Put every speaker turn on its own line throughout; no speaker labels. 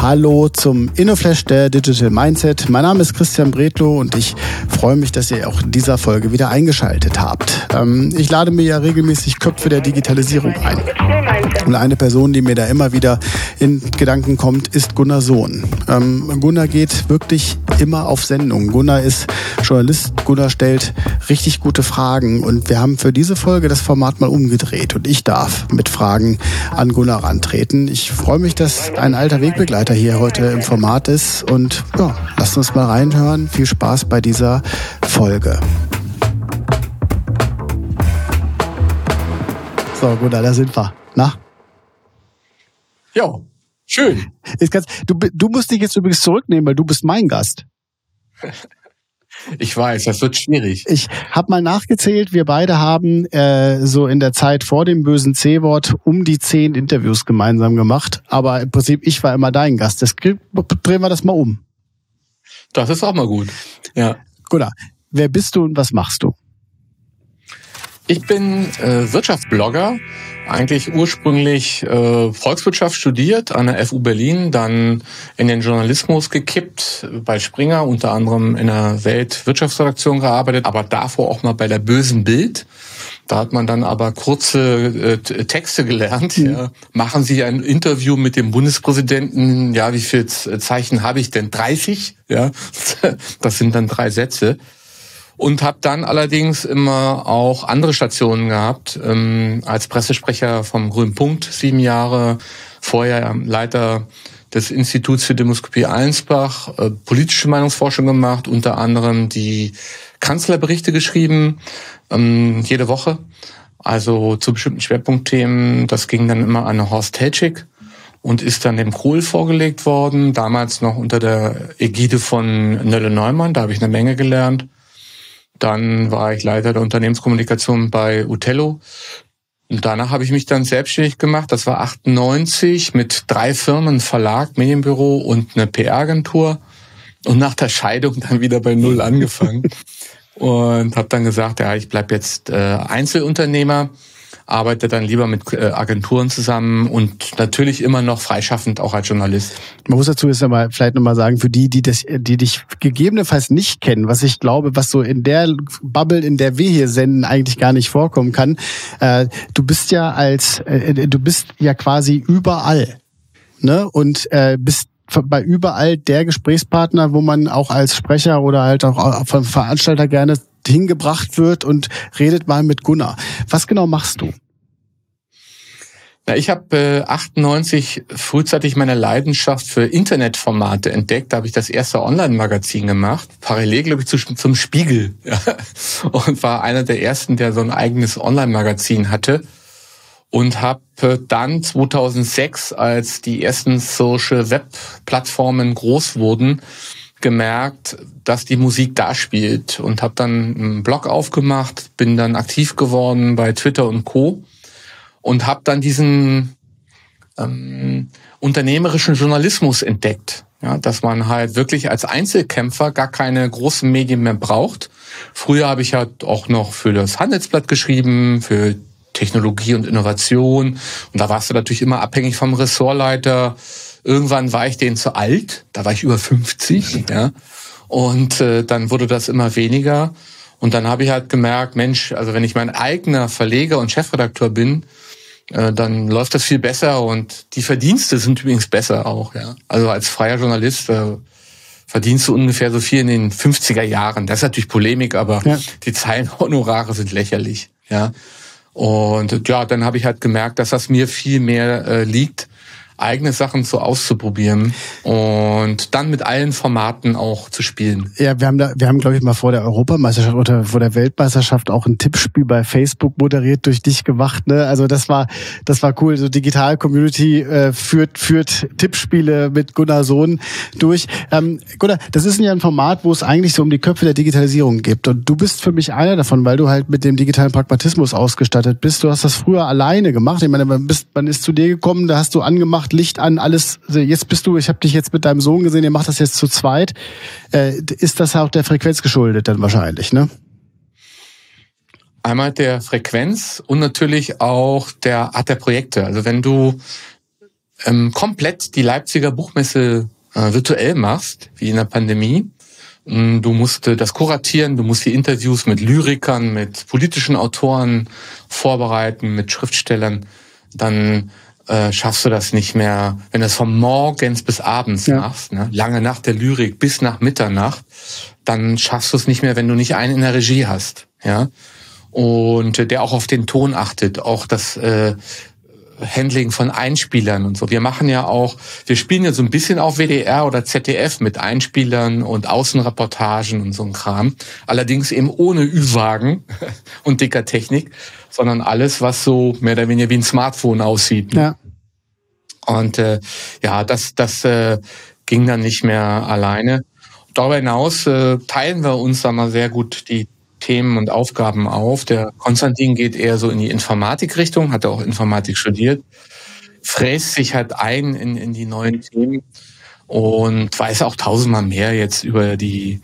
Hallo zum InnoFlash der Digital Mindset. Mein Name ist Christian Bredlow und ich freue mich, dass ihr auch in dieser Folge wieder eingeschaltet habt. Ähm, ich lade mir ja regelmäßig Köpfe der Digitalisierung ein. Und eine Person, die mir da immer wieder in Gedanken kommt, ist Gunnar Sohn. Ähm, Gunnar geht wirklich immer auf Sendung. Gunnar ist Journalist. Gunnar stellt richtig gute Fragen und wir haben für diese Folge das Format mal umgedreht und ich darf mit Fragen an Gunnar antreten. Ich freue mich, dass ein alter Wegbegleiter hier heute im Format ist und ja, lasst uns mal reinhören. Viel Spaß bei dieser Folge. So, Gunnar, da sind wir. Na?
Ja, schön.
Ganz, du, du musst dich jetzt übrigens zurücknehmen, weil du bist mein Gast.
Ich weiß, das wird schwierig.
Ich habe mal nachgezählt, wir beide haben äh, so in der Zeit vor dem bösen C-Wort um die zehn Interviews gemeinsam gemacht. Aber im Prinzip, ich war immer dein Gast. Das, drehen wir das mal um.
Das ist auch mal gut. Ja.
Gut. Wer bist du und was machst du?
Ich bin äh, Wirtschaftsblogger, eigentlich ursprünglich äh, Volkswirtschaft studiert an der FU Berlin, dann in den Journalismus gekippt, bei Springer unter anderem in der Weltwirtschaftsredaktion gearbeitet, aber davor auch mal bei der bösen Bild. Da hat man dann aber kurze äh, Texte gelernt. Mhm. Ja. Machen Sie ein Interview mit dem Bundespräsidenten. Ja, wie viel Zeichen habe ich denn? 30? Ja, das sind dann drei Sätze und habe dann allerdings immer auch andere Stationen gehabt. Ähm, als Pressesprecher vom Grünen Punkt sieben Jahre, vorher Leiter des Instituts für Demoskopie Allensbach, äh, politische Meinungsforschung gemacht, unter anderem die Kanzlerberichte geschrieben, ähm, jede Woche. Also zu bestimmten Schwerpunktthemen. Das ging dann immer an Horst Helschig und ist dann dem Kohl vorgelegt worden, damals noch unter der Ägide von Nölle Neumann. Da habe ich eine Menge gelernt. Dann war ich Leiter der Unternehmenskommunikation bei Utello. Und danach habe ich mich dann selbstständig gemacht. Das war 98 mit drei Firmen, Verlag, Medienbüro und eine PR-Agentur. Und nach der Scheidung dann wieder bei Null angefangen. und habe dann gesagt, ja, ich bleib jetzt äh, Einzelunternehmer arbeite dann lieber mit äh, Agenturen zusammen und natürlich immer noch freischaffend auch als Journalist.
Man muss dazu jetzt aber vielleicht nochmal sagen, für die, die das, die dich gegebenenfalls nicht kennen, was ich glaube, was so in der Bubble, in der wir hier senden, eigentlich gar nicht vorkommen kann. Äh, du bist ja als, äh, du bist ja quasi überall. Ne? Und äh, bist bei überall der Gesprächspartner, wo man auch als Sprecher oder halt auch vom Veranstalter gerne hingebracht wird und redet mal mit Gunnar. Was genau machst du?
Ja, ich habe äh, 98 frühzeitig meine Leidenschaft für Internetformate entdeckt. Da habe ich das erste Online-Magazin gemacht, parallel, glaube ich, zu, zum Spiegel. Ja. Und war einer der ersten, der so ein eigenes Online-Magazin hatte. Und habe äh, dann 2006, als die ersten Social-Web-Plattformen groß wurden, gemerkt, dass die Musik da spielt und habe dann einen Blog aufgemacht, bin dann aktiv geworden bei Twitter und Co. und habe dann diesen ähm, unternehmerischen Journalismus entdeckt, ja, dass man halt wirklich als Einzelkämpfer gar keine großen Medien mehr braucht. Früher habe ich halt auch noch für das Handelsblatt geschrieben, für Technologie und Innovation und da warst du natürlich immer abhängig vom Ressortleiter Irgendwann war ich denen zu alt, da war ich über 50, ja. Und äh, dann wurde das immer weniger. Und dann habe ich halt gemerkt, Mensch, also wenn ich mein eigener Verleger und Chefredakteur bin, äh, dann läuft das viel besser und die Verdienste sind übrigens besser auch, ja. Also als freier Journalist äh, verdienst du ungefähr so viel in den 50er Jahren. Das ist natürlich Polemik, aber ja. die Zeilenhonorare sind lächerlich, ja. Und ja, dann habe ich halt gemerkt, dass das mir viel mehr äh, liegt eigene Sachen so auszuprobieren und dann mit allen Formaten auch zu spielen.
Ja, wir haben da, wir haben glaube ich mal vor der Europameisterschaft oder vor der Weltmeisterschaft auch ein Tippspiel bei Facebook moderiert durch dich gemacht. Ne? Also das war, das war cool. So Digital Community äh, führt führt Tippspiele mit Gunnar Sohn durch. Ähm, Gunnar, das ist ja ein Format, wo es eigentlich so um die Köpfe der Digitalisierung geht. Und du bist für mich einer davon, weil du halt mit dem digitalen Pragmatismus ausgestattet bist. Du hast das früher alleine gemacht. Ich meine, man, bist, man ist zu dir gekommen, da hast du angemacht gemacht, Licht an, alles. Jetzt bist du, ich habe dich jetzt mit deinem Sohn gesehen, ihr macht das jetzt zu zweit. Äh, ist das auch der Frequenz geschuldet dann wahrscheinlich, ne?
Einmal der Frequenz und natürlich auch der Art der Projekte. Also wenn du ähm, komplett die Leipziger Buchmesse äh, virtuell machst, wie in der Pandemie. Mm, du musst äh, das kuratieren, du musst die Interviews mit Lyrikern, mit politischen Autoren vorbereiten, mit Schriftstellern. Dann äh, schaffst du das nicht mehr, wenn du es von morgens bis abends ja. machst, ne? lange nach der Lyrik bis nach Mitternacht, dann schaffst du es nicht mehr, wenn du nicht einen in der Regie hast. Ja, und der auch auf den Ton achtet, auch das äh, Handling von Einspielern und so. Wir machen ja auch, wir spielen ja so ein bisschen auf WDR oder ZDF mit Einspielern und Außenreportagen und so ein Kram. Allerdings eben ohne Ü-Wagen und dicker Technik, sondern alles, was so mehr oder weniger wie ein Smartphone aussieht. Ja. Und äh, ja, das, das äh, ging dann nicht mehr alleine. Darüber hinaus äh, teilen wir uns da mal sehr gut die Themen und Aufgaben auf. Der Konstantin geht eher so in die Informatikrichtung, hat auch Informatik studiert, fräst sich halt ein in, in die neuen Themen und weiß auch tausendmal mehr jetzt über die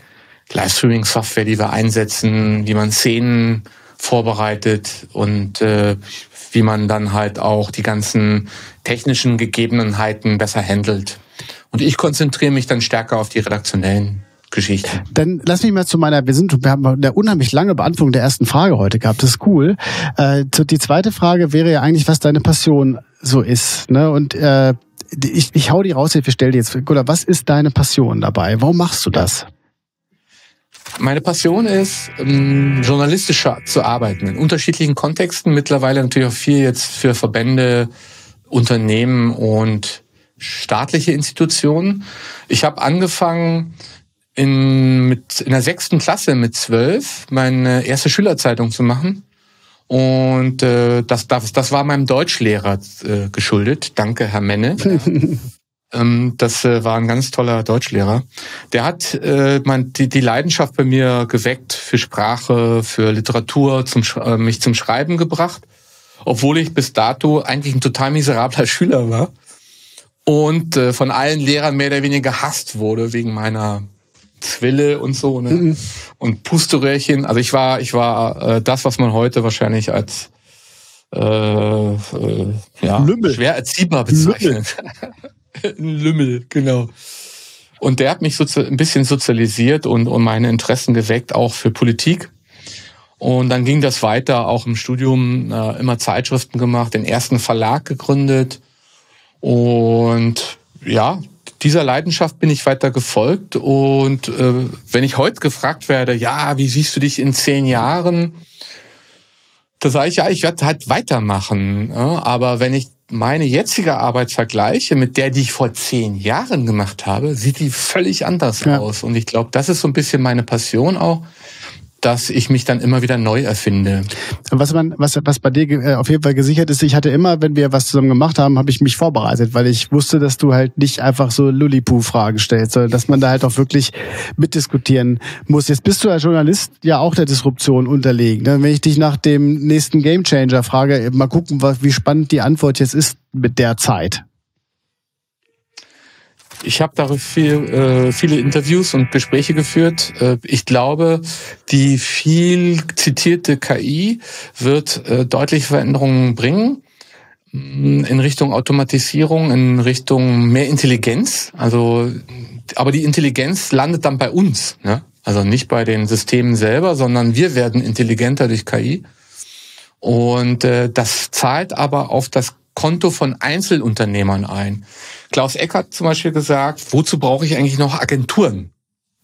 Livestreaming-Software, die wir einsetzen, wie man Szenen vorbereitet und äh, wie man dann halt auch die ganzen technischen Gegebenheiten besser handelt. Und ich konzentriere mich dann stärker auf die redaktionellen Geschichte.
Dann lass mich mal zu meiner, wir sind, wir haben eine unheimlich lange Beantwortung der ersten Frage heute gehabt. Das ist cool. Äh, die zweite Frage wäre ja eigentlich, was deine Passion so ist. Ne? Und äh, ich, ich hau die raus, ich stell dir jetzt, Gula, was ist deine Passion dabei? Warum machst du das?
Meine Passion ist, ähm, journalistischer zu arbeiten, in unterschiedlichen Kontexten, mittlerweile natürlich auch viel jetzt für Verbände, Unternehmen und staatliche Institutionen. Ich habe angefangen, in, mit, in der sechsten Klasse mit zwölf meine erste Schülerzeitung zu machen. Und äh, das, das, das war meinem Deutschlehrer äh, geschuldet. Danke, Herr Menne. ähm, das äh, war ein ganz toller Deutschlehrer. Der hat äh, mein, die, die Leidenschaft bei mir geweckt für Sprache, für Literatur, zum, äh, mich zum Schreiben gebracht. Obwohl ich bis dato eigentlich ein total miserabler Schüler war und äh, von allen Lehrern mehr oder weniger gehasst wurde wegen meiner Zwille und so, ne? Mhm. Und Pusteröhrchen. Also ich war, ich war äh, das, was man heute wahrscheinlich als äh, äh, ja, Lümmel. schwer erziehbar bezeichnet. Lümmel. Lümmel, genau. Und der hat mich so ein bisschen sozialisiert und, und meine Interessen geweckt, auch für Politik. Und dann ging das weiter, auch im Studium äh, immer Zeitschriften gemacht, den ersten Verlag gegründet. Und ja, dieser Leidenschaft bin ich weiter gefolgt. Und äh, wenn ich heute gefragt werde, ja, wie siehst du dich in zehn Jahren? Da sage ich, ja, ich werde halt weitermachen. Ja, aber wenn ich meine jetzige Arbeit vergleiche mit der, die ich vor zehn Jahren gemacht habe, sieht die völlig anders ja. aus. Und ich glaube, das ist so ein bisschen meine Passion auch dass ich mich dann immer wieder neu erfinde.
Was man, was, was bei dir äh, auf jeden Fall gesichert ist, ich hatte immer, wenn wir was zusammen gemacht haben, habe ich mich vorbereitet, weil ich wusste, dass du halt nicht einfach so Lullipu-Fragen stellst, sondern dass man da halt auch wirklich mitdiskutieren muss. Jetzt bist du als Journalist ja auch der Disruption unterlegen. Ne? Wenn ich dich nach dem nächsten Gamechanger frage, mal gucken, wie spannend die Antwort jetzt ist mit der Zeit.
Ich habe darüber viel, äh, viele Interviews und Gespräche geführt. Äh, ich glaube, die viel zitierte KI wird äh, deutliche Veränderungen bringen mm, in Richtung Automatisierung, in Richtung mehr Intelligenz. Also, aber die Intelligenz landet dann bei uns. Ne? Also nicht bei den Systemen selber, sondern wir werden intelligenter durch KI. Und äh, das zahlt aber auf das Konto von Einzelunternehmern ein. Klaus Eck hat zum Beispiel gesagt, wozu brauche ich eigentlich noch Agenturen?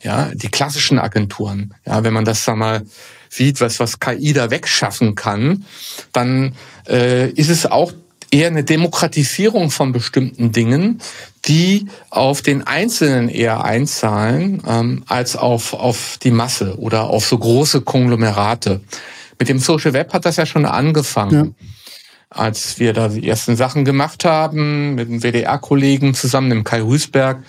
Ja, die klassischen Agenturen. Ja, wenn man das da mal sieht, was, was KI da wegschaffen kann, dann äh, ist es auch eher eine Demokratisierung von bestimmten Dingen, die auf den Einzelnen eher einzahlen, ähm, als auf, auf die Masse oder auf so große Konglomerate. Mit dem Social Web hat das ja schon angefangen. Ja als wir da die ersten Sachen gemacht haben, mit dem WDR-Kollegen zusammen, dem Kai Rüßberg,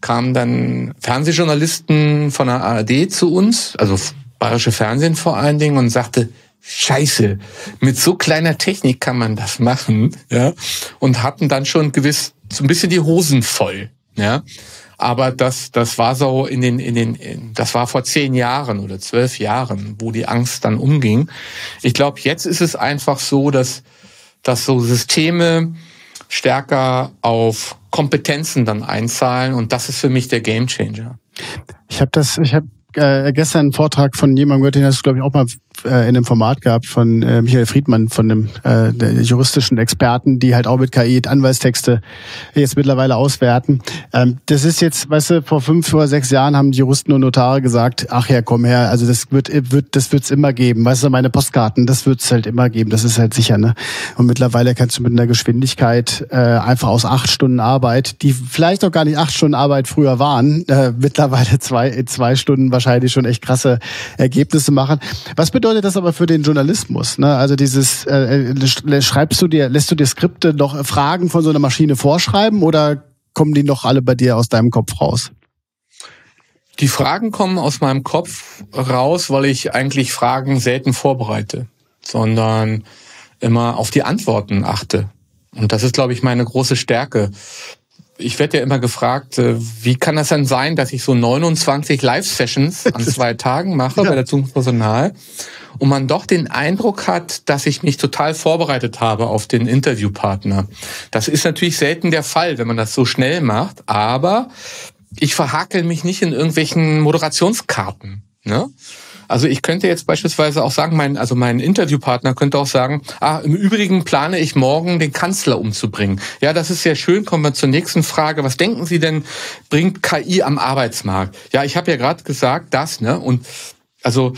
kamen dann Fernsehjournalisten von der ARD zu uns, also bayerische Fernsehen vor allen Dingen, und sagte, Scheiße, mit so kleiner Technik kann man das machen, ja, und hatten dann schon gewiss so ein bisschen die Hosen voll, ja. Aber das, das war so in den, in den, das war vor zehn Jahren oder zwölf Jahren, wo die Angst dann umging. Ich glaube, jetzt ist es einfach so, dass dass so Systeme stärker auf Kompetenzen dann einzahlen und das ist für mich der Gamechanger.
Ich habe das, ich habe äh, gestern einen Vortrag von jemandem gehört, den hast du, glaube ich, auch mal äh, in einem Format gehabt von äh, Michael Friedmann, von dem äh, juristischen Experten, die halt auch mit KI Anwaltstexte jetzt mittlerweile auswerten. Ähm, das ist jetzt, weißt du, vor fünf oder sechs Jahren haben die Juristen und Notare gesagt, ach ja, komm her, also das wird, wird das wird's immer geben. Weißt du, meine Postkarten, das wird's halt immer geben, das ist halt sicher, ne? Und mittlerweile kannst du mit einer Geschwindigkeit äh, einfach aus acht Stunden Arbeit, die vielleicht auch gar nicht acht Stunden Arbeit früher waren, äh, mittlerweile zwei, zwei Stunden wahrscheinlich schon echt krasse Ergebnisse machen. Was bedeutet bedeutet das aber für den Journalismus? Ne? Also dieses, äh, äh schreibst du dir, lässt du dir Skripte noch Fragen von so einer Maschine vorschreiben oder kommen die noch alle bei dir aus deinem Kopf raus?
Die Fragen kommen aus meinem Kopf raus, weil ich eigentlich Fragen selten vorbereite, sondern immer auf die Antworten achte. Und das ist, glaube ich, meine große Stärke ich werde ja immer gefragt, äh, wie kann das denn sein, dass ich so 29 Live-Sessions an zwei Tagen mache ja. bei der Zukunftspersonal und man doch den Eindruck hat, dass ich mich total vorbereitet habe auf den Interviewpartner. Das ist natürlich selten der Fall, wenn man das so schnell macht, aber ich verhakel mich nicht in irgendwelchen Moderationskarten. Ne? Also ich könnte jetzt beispielsweise auch sagen, mein, also mein Interviewpartner könnte auch sagen, ah, im Übrigen plane ich morgen den Kanzler umzubringen. Ja, das ist sehr schön. Kommen wir zur nächsten Frage. Was denken Sie denn, bringt KI am Arbeitsmarkt? Ja, ich habe ja gerade gesagt, das, ne? Und also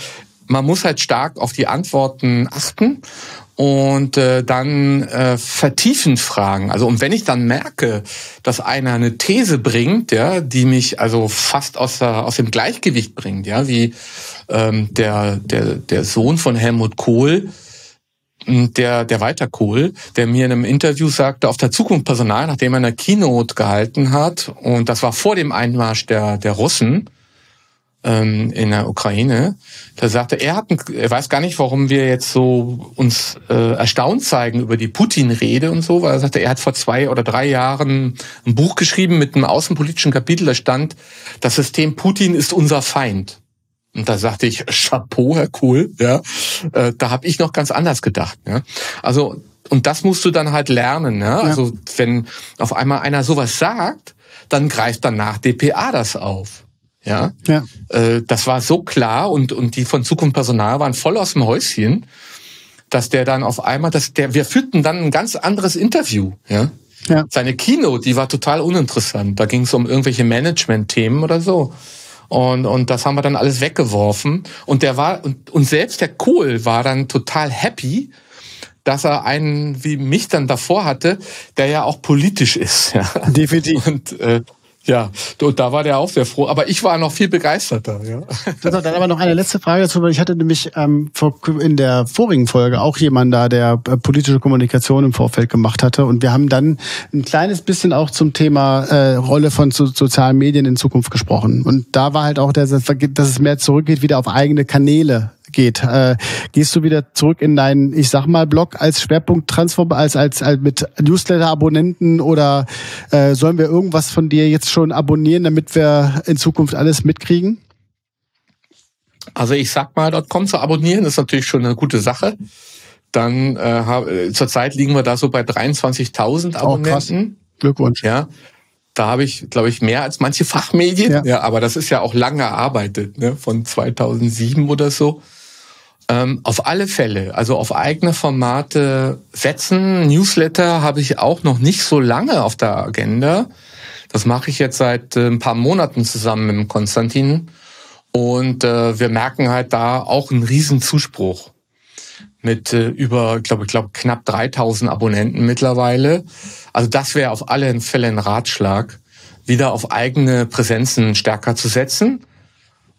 man muss halt stark auf die Antworten achten und äh, dann äh, vertiefend fragen. Also und wenn ich dann merke, dass einer eine These bringt, ja, die mich also fast aus, der, aus dem Gleichgewicht bringt, ja, wie ähm, der, der, der Sohn von Helmut Kohl, hm, der, der Walter Kohl, der mir in einem Interview sagte, auf der Zukunft Personal, nachdem er eine Keynote gehalten hat, und das war vor dem Einmarsch der, der Russen, ähm, in der Ukraine. Da sagte er, hat, er weiß gar nicht, warum wir jetzt so uns äh, erstaunt zeigen über die Putin-Rede und so, weil er sagte, er hat vor zwei oder drei Jahren ein Buch geschrieben mit einem außenpolitischen Kapitel, da stand, das System Putin ist unser Feind. Und da sagte ich, Chapeau, Herr Kohl, ja, äh, da habe ich noch ganz anders gedacht. Ja. Also und das musst du dann halt lernen. Ja? Also wenn auf einmal einer sowas sagt, dann greift danach DPA das auf. Ja, ja. Äh, das war so klar und und die von Zukunft Personal waren voll aus dem Häuschen, dass der dann auf einmal, dass der, wir führten dann ein ganz anderes Interview. Ja, ja. Seine Keynote, die war total uninteressant. Da ging es um irgendwelche Management-Themen oder so. Und, und das haben wir dann alles weggeworfen. Und der war, und, und selbst der Kohl war dann total happy, dass er einen wie mich dann davor hatte, der ja auch politisch ist. Ja.
Definitiv.
Und äh, ja, und da war der auch sehr froh. Aber ich war noch viel begeisterter. Ja.
Dann aber noch eine letzte Frage dazu, weil ich hatte nämlich ähm, in der vorigen Folge auch jemanden da, der äh, politische Kommunikation im Vorfeld gemacht hatte. Und wir haben dann ein kleines bisschen auch zum Thema äh, Rolle von so, sozialen Medien in Zukunft gesprochen. Und da war halt auch, der, dass es mehr zurückgeht wieder auf eigene Kanäle geht. Äh, gehst du wieder zurück in deinen, ich sag mal, Blog als Schwerpunkt Transform, als, als, als mit Newsletter-Abonnenten oder äh, sollen wir irgendwas von dir jetzt schon abonnieren, damit wir in Zukunft alles mitkriegen?
Also ich sag mal, .com zu abonnieren ist natürlich schon eine gute Sache. Dann äh, zurzeit liegen wir da so bei 23.000 Abonnenten.
Oh, Glückwunsch.
Ja, da habe ich, glaube ich, mehr als manche Fachmedien. Ja. ja, aber das ist ja auch lange erarbeitet, ne? von 2007 oder so. Ähm, auf alle Fälle, also auf eigene Formate setzen. Newsletter habe ich auch noch nicht so lange auf der Agenda. Das mache ich jetzt seit äh, ein paar Monaten zusammen mit Konstantin. Und äh, wir merken halt da auch einen riesen Zuspruch mit äh, über, glaube ich, glaube knapp 3000 Abonnenten mittlerweile. Also das wäre auf alle Fälle ein Ratschlag, wieder auf eigene Präsenzen stärker zu setzen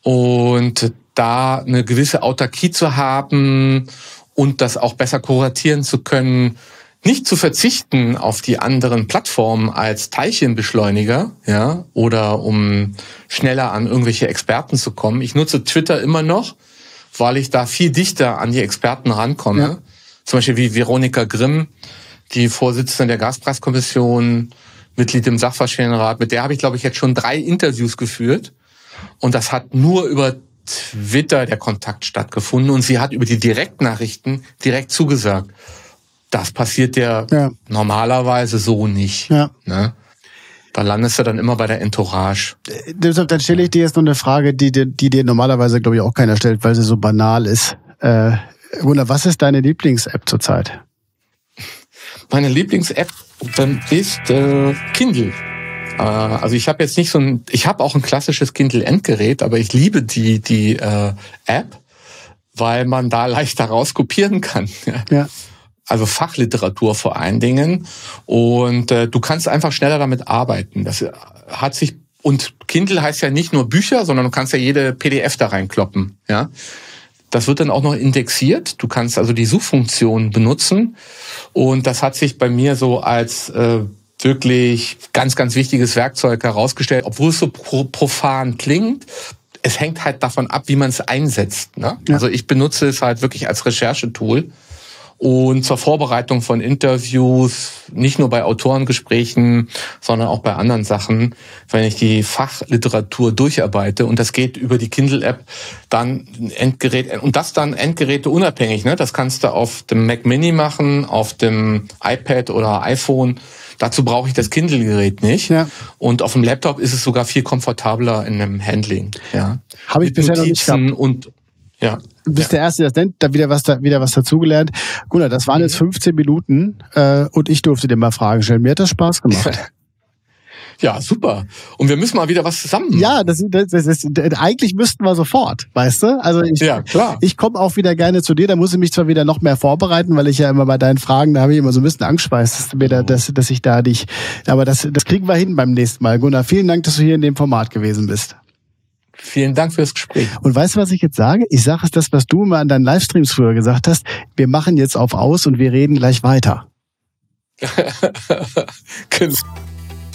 und da eine gewisse Autarkie zu haben und das auch besser kuratieren zu können, nicht zu verzichten auf die anderen Plattformen als Teilchenbeschleuniger, ja, oder um schneller an irgendwelche Experten zu kommen. Ich nutze Twitter immer noch, weil ich da viel dichter an die Experten rankomme. Ja. Zum Beispiel wie Veronika Grimm, die Vorsitzende der Gaspreiskommission, Mitglied im Sachverständigenrat. Mit der habe ich, glaube ich, jetzt schon drei Interviews geführt. Und das hat nur über Twitter der Kontakt stattgefunden und sie hat über die Direktnachrichten direkt zugesagt. Das passiert ja, ja. normalerweise so nicht. Ja. Ne? Da landest du dann immer bei der Entourage.
Deshalb, dann stelle ich dir jetzt noch eine Frage, die, die, die dir normalerweise, glaube ich, auch keiner stellt, weil sie so banal ist. Äh, Gunnar, was ist deine Lieblings-App zurzeit?
Meine Lieblings-App ist äh, Kindle. Äh, also ich habe jetzt nicht so ein, ich habe auch ein klassisches Kindle-Endgerät, aber ich liebe die die äh, App, weil man da leichter rauskopieren kann. Ja also Fachliteratur vor allen Dingen. Und äh, du kannst einfach schneller damit arbeiten. Das hat sich und Kindle heißt ja nicht nur Bücher, sondern du kannst ja jede PDF da reinkloppen. Ja, das wird dann auch noch indexiert. Du kannst also die Suchfunktion benutzen. Und das hat sich bei mir so als äh, wirklich ganz, ganz wichtiges Werkzeug herausgestellt, obwohl es so profan klingt. Es hängt halt davon ab, wie man es einsetzt. Ne? Ja. Also ich benutze es halt wirklich als Recherchetool und zur Vorbereitung von Interviews, nicht nur bei Autorengesprächen, sondern auch bei anderen Sachen, wenn ich die Fachliteratur durcharbeite und das geht über die Kindle-App, dann Endgerät und das dann Endgeräte unabhängig. Ne? Das kannst du auf dem Mac Mini machen, auf dem iPad oder iPhone. Dazu brauche ich das Kindle-Gerät nicht. Ja. Und auf dem Laptop ist es sogar viel komfortabler in einem Handling. Ja.
Habe ich Mit bisher Notizen noch nicht gehabt. Und ja. Du bist ja. der Erste, der das nennt, da wieder was, da, wieder was dazugelernt. Gunnar, das waren jetzt 15 mhm. Minuten äh, und ich durfte dir mal Fragen stellen. Mir hat das Spaß gemacht.
Ja, super. Und wir müssen mal wieder was zusammen.
Ja, das, das, das ist, eigentlich müssten wir sofort, weißt du? Also ich, ja, klar. ich komme auch wieder gerne zu dir. Da muss ich mich zwar wieder noch mehr vorbereiten, weil ich ja immer bei deinen Fragen, da habe ich immer so ein bisschen Angst, dass, mir da, dass, dass ich da dich. Aber das, das kriegen wir hin beim nächsten Mal. Gunnar, vielen Dank, dass du hier in dem Format gewesen bist.
Vielen Dank fürs Gespräch.
Und weißt du, was ich jetzt sage? Ich sage es das, was du immer an deinen Livestreams früher gesagt hast. Wir machen jetzt auf aus und wir reden gleich weiter.